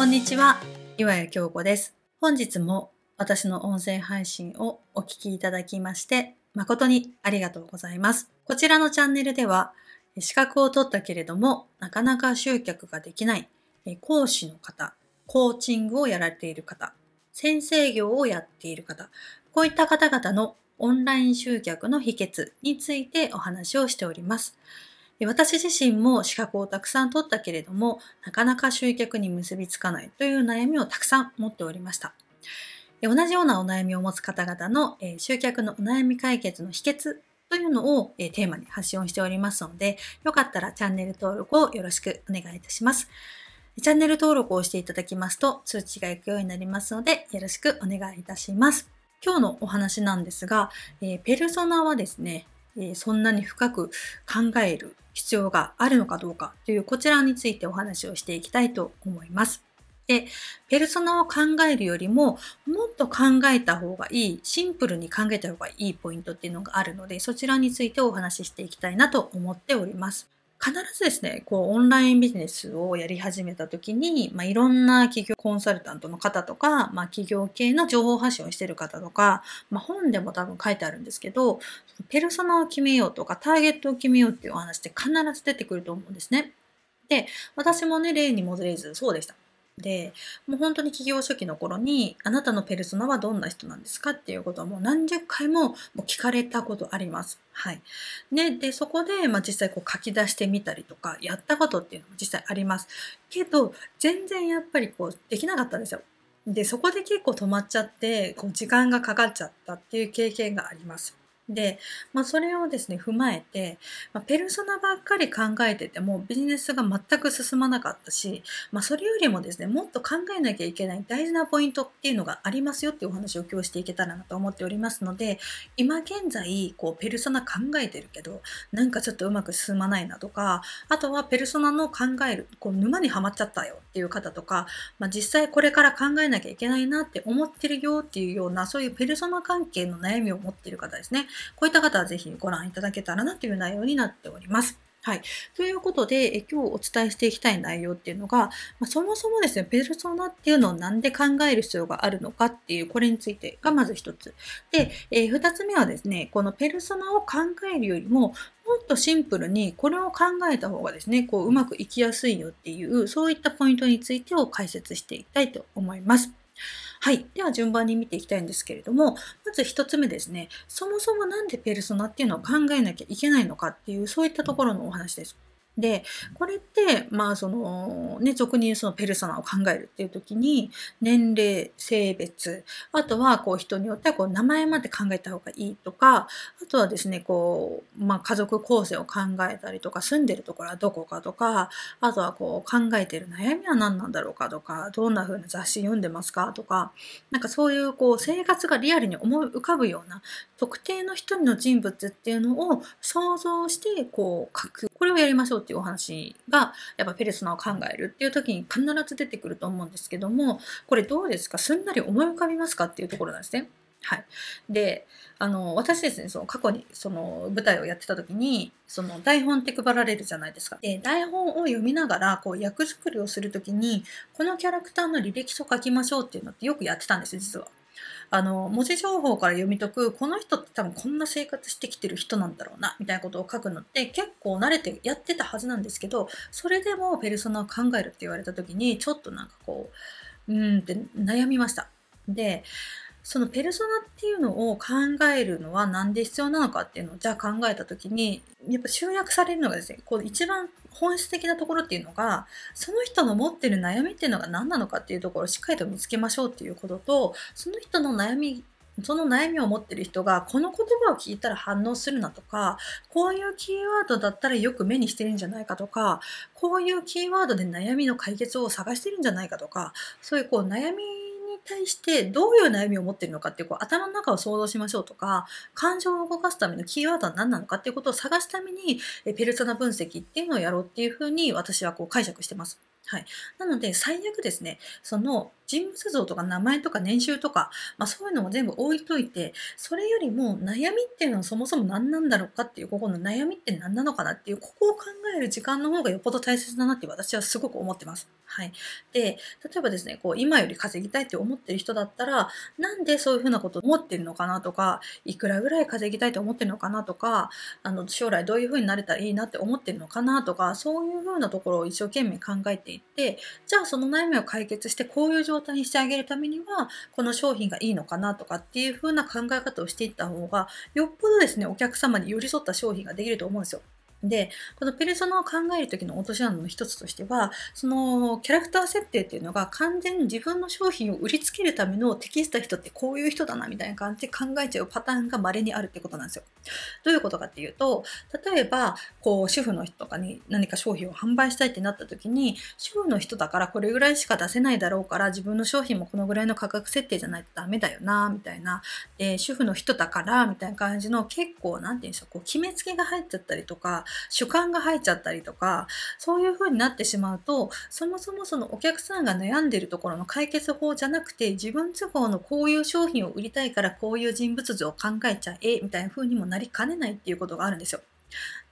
こんにちは、岩谷京子です。本日も私の音声配信をお聞きいただきまして、誠にありがとうございます。こちらのチャンネルでは、資格を取ったけれども、なかなか集客ができない、講師の方、コーチングをやられている方、先生業をやっている方、こういった方々のオンライン集客の秘訣についてお話をしております。私自身も資格をたくさん取ったけれども、なかなか集客に結びつかないという悩みをたくさん持っておりました。同じようなお悩みを持つ方々の集客のお悩み解決の秘訣というのをテーマに発信をしておりますので、よかったらチャンネル登録をよろしくお願いいたします。チャンネル登録をしていただきますと通知が行くようになりますので、よろしくお願いいたします。今日のお話なんですが、えペルソナはですね、えそんなに深く考える必要があるのかどうかというこちらについてお話をしていきたいと思います。で、ペルソナを考えるよりももっと考えた方がいい、シンプルに考えた方がいいポイントっていうのがあるので、そちらについてお話ししていきたいなと思っております。必ずですね、こう、オンラインビジネスをやり始めた時に、まあ、いろんな企業コンサルタントの方とか、まあ、企業系の情報発信をしている方とか、まあ、本でも多分書いてあるんですけど、ペルソナを決めようとか、ターゲットを決めようっていうお話って必ず出てくると思うんですね。で、私もね、例に戻れず、そうでした。で、もう本当に企業初期の頃に、あなたのペルソナはどんな人なんですかっていうことをもう何十回ももう聞かれたことあります。はい。ね、で、そこで、まあ、実際こう書き出してみたりとか、やったことっていうのも実際あります。けど、全然やっぱりこう、できなかったんですよ。で、そこで結構止まっちゃって、こう時間がかかっちゃったっていう経験があります。で、まあ、それをですね、踏まえて、まあ、ペルソナばっかり考えててもビジネスが全く進まなかったし、まあ、それよりもですね、もっと考えなきゃいけない大事なポイントっていうのがありますよっていうお話を今日していけたらなと思っておりますので、今現在、こう、ペルソナ考えてるけど、なんかちょっとうまく進まないなとか、あとはペルソナの考える、こう、沼にはまっちゃったよっていう方とか、まあ、実際これから考えなきゃいけないなって思ってるよっていうような、そういうペルソナ関係の悩みを持ってる方ですね。こういった方はぜひご覧いただけたらなという内容になっております。はい。ということで、え今日お伝えしていきたい内容っていうのが、まあ、そもそもですね、ペルソナっていうのをなんで考える必要があるのかっていう、これについてがまず一つ。で、えー、二つ目はですね、このペルソナを考えるよりも、もっとシンプルにこれを考えた方がですね、こううまくいきやすいよっていう、そういったポイントについてを解説していきたいと思います。はい。では順番に見ていきたいんですけれども、まず1つ目ですね。そもそも何でペルソナっていうのを考えなきゃいけないのかっていう、そういったところのお話です。で、これって、まあ、その、ね、俗に言うそのペルソナを考えるっていう時に、年齢、性別、あとは、こう、人によっては、こう、名前まで考えた方がいいとか、あとはですね、こう、まあ、家族構成を考えたりとか、住んでるところはどこかとか、あとは、こう、考えてる悩みは何なんだろうかとか、どんな風な雑誌読んでますかとか、なんかそういう、こう、生活がリアルに思い浮かぶような、特定の一人の人物っていうのを想像して、こう、書く。これをやりましょうっていうお話が、やっぱペルソナを考えるっていう時に必ず出てくると思うんですけども、これどうですか？すんなり思い浮かびますかっていうところなんですね。はい。で、あの、私ですね、その過去にその舞台をやってた時に、その台本って配られるじゃないですか。で、台本を読みながら、こう役作りをする時に、このキャラクターの履歴書書きましょうっていうのってよくやってたんですよ、実は。あの、文字情報から読み解く、この人って多分こんな生活してきてる人なんだろうな、みたいなことを書くのって結構慣れてやってたはずなんですけど、それでもペルソナを考えるって言われた時に、ちょっとなんかこう、うんって悩みました。で、そのペルソナっていうのを考えるのは何で必要なのかっていうのをじゃあ考えた時にやっぱ集約されるのがですねこう一番本質的なところっていうのがその人の持ってる悩みっていうのが何なのかっていうところをしっかりと見つけましょうっていうこととその人の悩みその悩みを持ってる人がこの言葉を聞いたら反応するなとかこういうキーワードだったらよく目にしてるんじゃないかとかこういうキーワードで悩みの解決を探してるんじゃないかとかそういうこう悩み対してどういう悩みを持ってるのかっていうこう頭の中を想像しましょうとか感情を動かすためのキーワードは何なのかっていうことを探すためにペルソナ分析っていうのをやろうっていうふうに私はこう解釈してます。はい。なので、最悪ですね、その人物像とか名前とか年収とか、まあ、そういうのも全部置いといて、それよりも悩みっていうのはそもそも何なんだろうかっていう、ここの悩みって何なのかなっていう、ここを考える時間の方がよっぽど大切だなって私はすごく思ってます。はい。で、例えばですね、こう、今より稼ぎたいって思ってる人だったら、なんでそういうふうなことを思ってるのかなとか、いくらぐらい稼ぎたいと思ってるのかなとか、あの、将来どういうふうになれたらいいなって思ってるのかなとか、そういうふうなところを一生懸命考えていって、じゃあその悩みを解決して、こういう状態にしてあげるためには、この商品がいいのかなとかっていう風な考え方をしていった方が、よっぽどですね、お客様に寄り添った商品ができると思うんですよ。で、このペルソナを考える時の落とし穴の一つとしては、そのキャラクター設定っていうのが完全に自分の商品を売りつけるための適した人ってこういう人だなみたいな感じで考えちゃうパターンが稀にあるってことなんですよ。どういうことかっていうと、例えば、こう、主婦の人とかに何か商品を販売したいってなった時に、主婦の人だからこれぐらいしか出せないだろうから自分の商品もこのぐらいの価格設定じゃないとダメだよな、みたいな。で、主婦の人だから、みたいな感じの結構、なんて言うんでしょう、こう、決めつけが入っちゃったりとか、主観が入っちゃったりとか、そういう風になってしまうと、そもそもそのお客さんが悩んでるところの解決法じゃなくて、自分都合のこういう商品を売りたいからこういう人物像を考えちゃえ、みたいな風にもなりかねないっていうことがあるんですよ。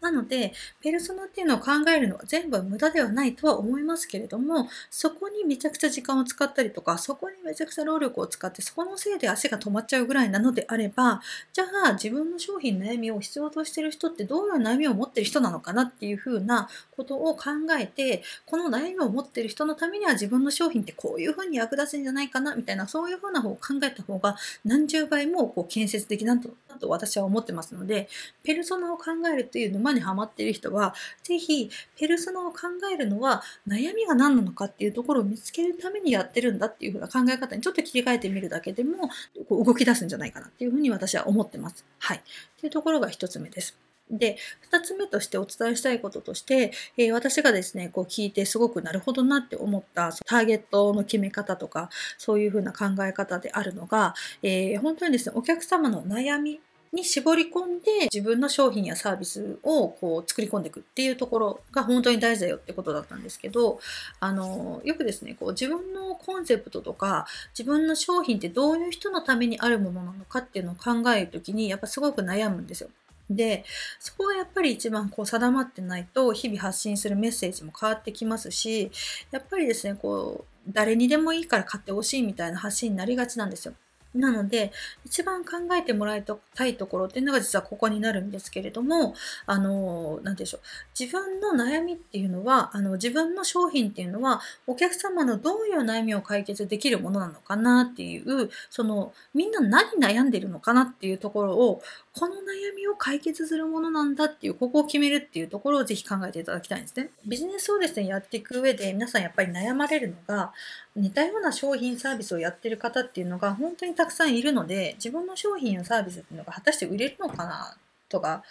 なので、ペルソナっていうのを考えるのは全部無駄ではないとは思いますけれども、そこにめちゃくちゃ時間を使ったりとか、そこにめちゃくちゃ労力を使って、そこのせいで足が止まっちゃうぐらいなのであれば、じゃあ自分の商品悩みを必要としてる人ってどういう悩みを持ってる人なのかなっていうふうなことを考えて、この悩みを持ってる人のためには自分の商品ってこういうふうに役立つんじゃないかなみたいな、そういうふうな方を考えた方が何十倍もこう建設的だとと私は思ってますので、ペルソナを考えるというの沼にはまっている人は、ぜひ、ペルソナを考えるのは悩みが何なのかっていうところを見つけるためにやってるんだっていう風な考え方にちょっと切り替えてみるだけでも、こう動き出すんじゃないかなっていうふうに私は思ってます。はい。っていうところが一つ目です。で、二つ目としてお伝えしたいこととして、えー、私がですね、こう聞いてすごくなるほどなって思ったターゲットの決め方とか、そういうふうな考え方であるのが、えー、本当にですね、お客様の悩みに絞り込んで自分の商品やサービスをこう作り込んでいくっていうところが本当に大事だよってことだったんですけど、あの、よくですね、こう自分のコンセプトとか自分の商品ってどういう人のためにあるものなのかっていうのを考えるときにやっぱすごく悩むんですよ。で、そこがやっぱり一番こう定まってないと日々発信するメッセージも変わってきますし、やっぱりですね、こう、誰にでもいいから買ってほしいみたいな発信になりがちなんですよ。なので、一番考えてもらいたいところっていうのが実はここになるんですけれども、あの、なんでしょう。自分の悩みっていうのは、あの、自分の商品っていうのは、お客様のどういう悩みを解決できるものなのかなっていう、その、みんな何悩んでるのかなっていうところを、この悩みを解決するものなんだっていう、ここを決めるっていうところをぜひ考えていただきたいんですね。ビジネスをですね、やっていく上で皆さんやっぱり悩まれるのが、似たような商品サービスをやってる方っていうのが本当にたくさんいるので、自分の商品やサービスっていうのが果たして売れるのかなとか、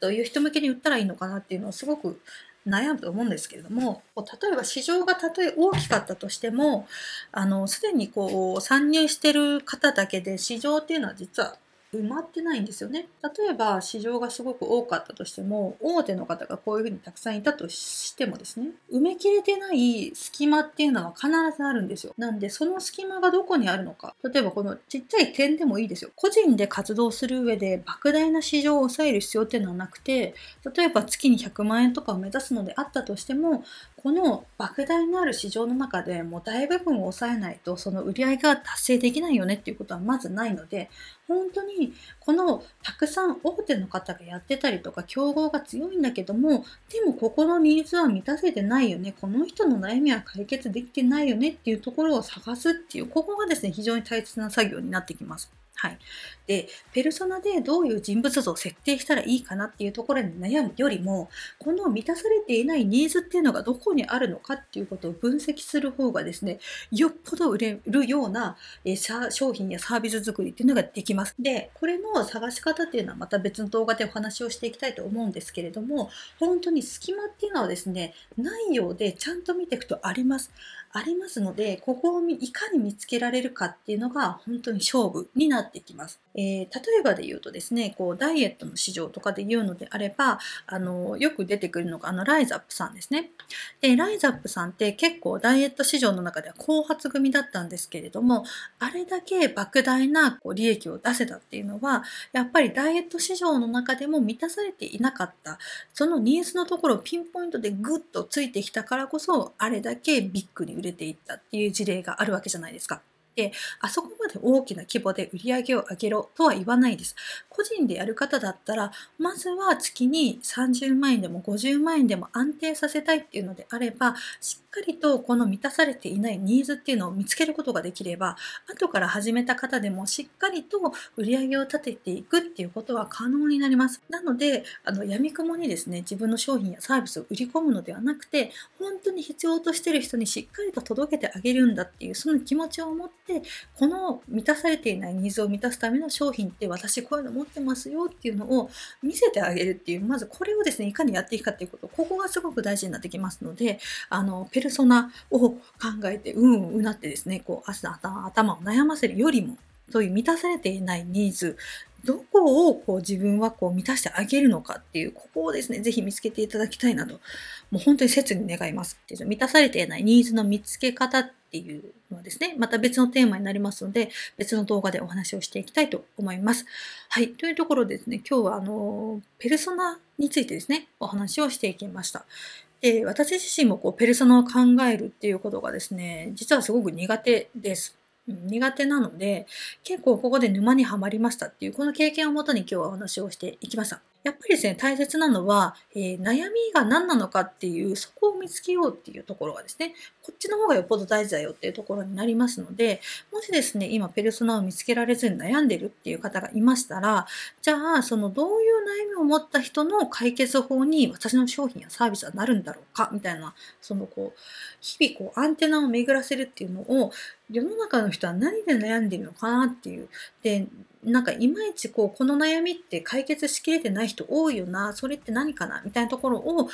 どういう人向けに売ったらいいのかなっていうのをすごく悩むと思うんですけれども、例えば市場がたとえ大きかったとしても、あの、すでにこう参入してる方だけで市場っていうのは実は埋まってないんですよね。例えば市場がすごく多かったとしても、大手の方がこういうふうにたくさんいたとしてもですね、埋め切れてない隙間っていうのは必ずあるんですよ。なんで、その隙間がどこにあるのか。例えばこのちっちゃい点でもいいですよ。個人で活動する上で莫大な市場を抑える必要っていうのはなくて、例えば月に100万円とかを目指すのであったとしても、この莫大なる市場の中でもう大部分を抑えないとその売り上げが達成できないよねっていうことはまずないので本当にこのたくさん大手の方がやってたりとか競合が強いんだけどもでもここのニーズは満たせてないよねこの人の悩みは解決できてないよねっていうところを探すっていうここがですね非常に大切な作業になってきます。はい。で、ペルソナでどういう人物像を設定したらいいかなっていうところに悩むよりも、この満たされていないニーズっていうのがどこにあるのかっていうことを分析する方がですね、よっぽど売れるような商品やサービス作りっていうのができます。で、これの探し方っていうのはまた別の動画でお話をしていきたいと思うんですけれども、本当に隙間っていうのはですね、ないようでちゃんと見ていくとあります。ありますので、ここをいかに見つけられるかっていうのが本当に勝負になってきます。えー、例えばで言うとですね、こうダイエットの市場とかで言うのであれば、あの、よく出てくるのがあのライザップさんですね。で、ライザップさんって結構ダイエット市場の中では後発組だったんですけれども、あれだけ莫大なこう利益を出せたっていうのは、やっぱりダイエット市場の中でも満たされていなかった、そのニーズのところをピンポイントでグッとついてきたからこそ、あれだけビッグに売れていったっていう事例があるわけじゃないですか。で、あそこまで大きな規模で売り上げを上げろとは言わないです。個人でやる方だったら、まずは月に30万円でも50万円でも安定させたいっていうのであれば、しっかりとこの満たされていないニーズっていうのを見つけることができれば、後から始めた方でもしっかりと売り上げを立てていくっていうことは可能になります。なので、あの、闇雲にですね、自分の商品やサービスを売り込むのではなくて、本当に必要としてる人にしっかりと届けてあげるんだっていう、その気持ちを持って、この満たされていないニーズを満たすための商品って私こういうの持ってますよっていうのを見せてあげるっていう、まずこれをですね、いかにやっていくかっていうこと、ここがすごく大事になってきますので、あの、ペルソナを考えて、うんうなってですね、こう、頭を悩ませるよりも、そういう満たされていないニーズ、どこをこう自分はこう満たしてあげるのかっていう、ここをですね、ぜひ見つけていただきたいなと、もう本当に切に願います。満たされていないニーズの見つけ方っていうのはですね、また別のテーマになりますので、別の動画でお話をしていきたいと思います。はい。というところでですね、今日はあの、ペルソナについてですね、お話をしていきました。で私自身もこうペルソナを考えるっていうことがですね、実はすごく苦手です。苦手なので、結構ここで沼にはまりましたっていう、この経験をもとに今日はお話をしていきました。やっぱりですね、大切なのは、えー、悩みが何なのかっていう、そこを見つけようっていうところがですね、こっちの方がよっぽど大事だよっていうところになりますので、もしですね、今ペルソナを見つけられずに悩んでるっていう方がいましたら、じゃあ、そのどういう悩みを持った人の解決法に私の商品やサービスはなるんだろうかみたいな、そのこう、日々こうアンテナを巡らせるっていうのを、世の中の人は何で悩んでるのかなっていう。で、なんかいまいちこうこの悩みって解決しきれてない人多いよなそれって何かな？みたいなところを考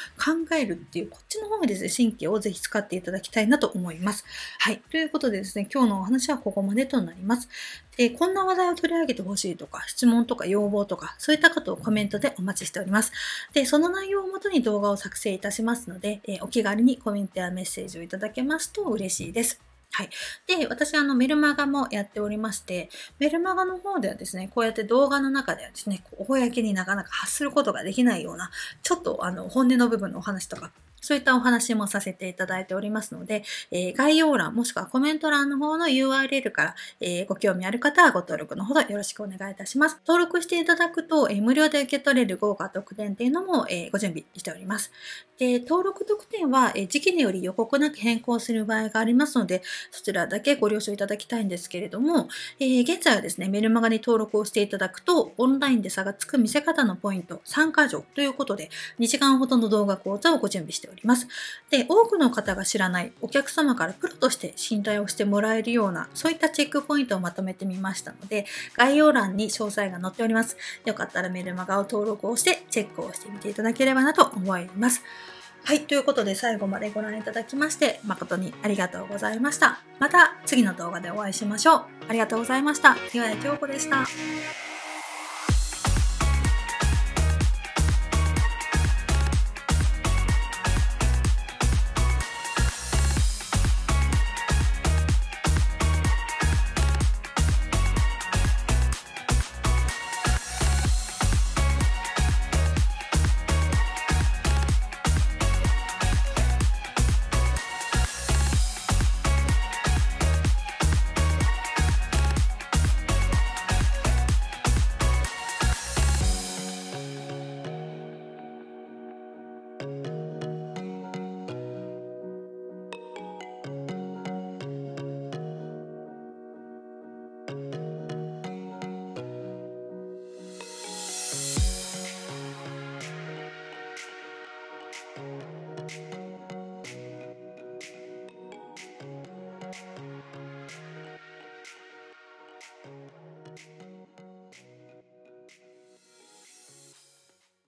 えるっていうこっちの方にですね神経をぜひ使っていただきたいなと思います。はい。ということでですね今日のお話はここまでとなります。でこんな話題を取り上げてほしいとか質問とか要望とかそういったことをコメントでお待ちしております。でその内容をもとに動画を作成いたしますので、えお気軽にコメントやメッセージをいただけますと嬉しいです。はい。で、私、あの、メルマガもやっておりまして、メルマガの方ではですね、こうやって動画の中ではですね、公になかなか発することができないような、ちょっと、あの、本音の部分のお話とか、そういったお話もさせていただいておりますので、えー、概要欄もしくはコメント欄の方の URL から、えー、ご興味ある方はご登録のほどよろしくお願いいたします。登録していただくと、えー、無料で受け取れる豪華特典っていうのも、えご準備しております。で、登録特典は、え時期により予告なく変更する場合がありますので、そちらだけご了承いただきたいんですけれども、え現在はですね、メルマガに登録をしていただくと、オンラインで差がつく見せ方のポイント参加条ということで、2時間ほどの動画講座をご準備しております。ておりますで、多くの方が知らないお客様からプロとして信頼をしてもらえるような、そういったチェックポイントをまとめてみましたので、概要欄に詳細が載っております。よかったらメルマガを登録をしてチェックをしてみていただければなと思います。はい。ということで最後までご覧いただきまして誠にありがとうございました。また次の動画でお会いしましょう。ありがとうございました。岩谷京子でした。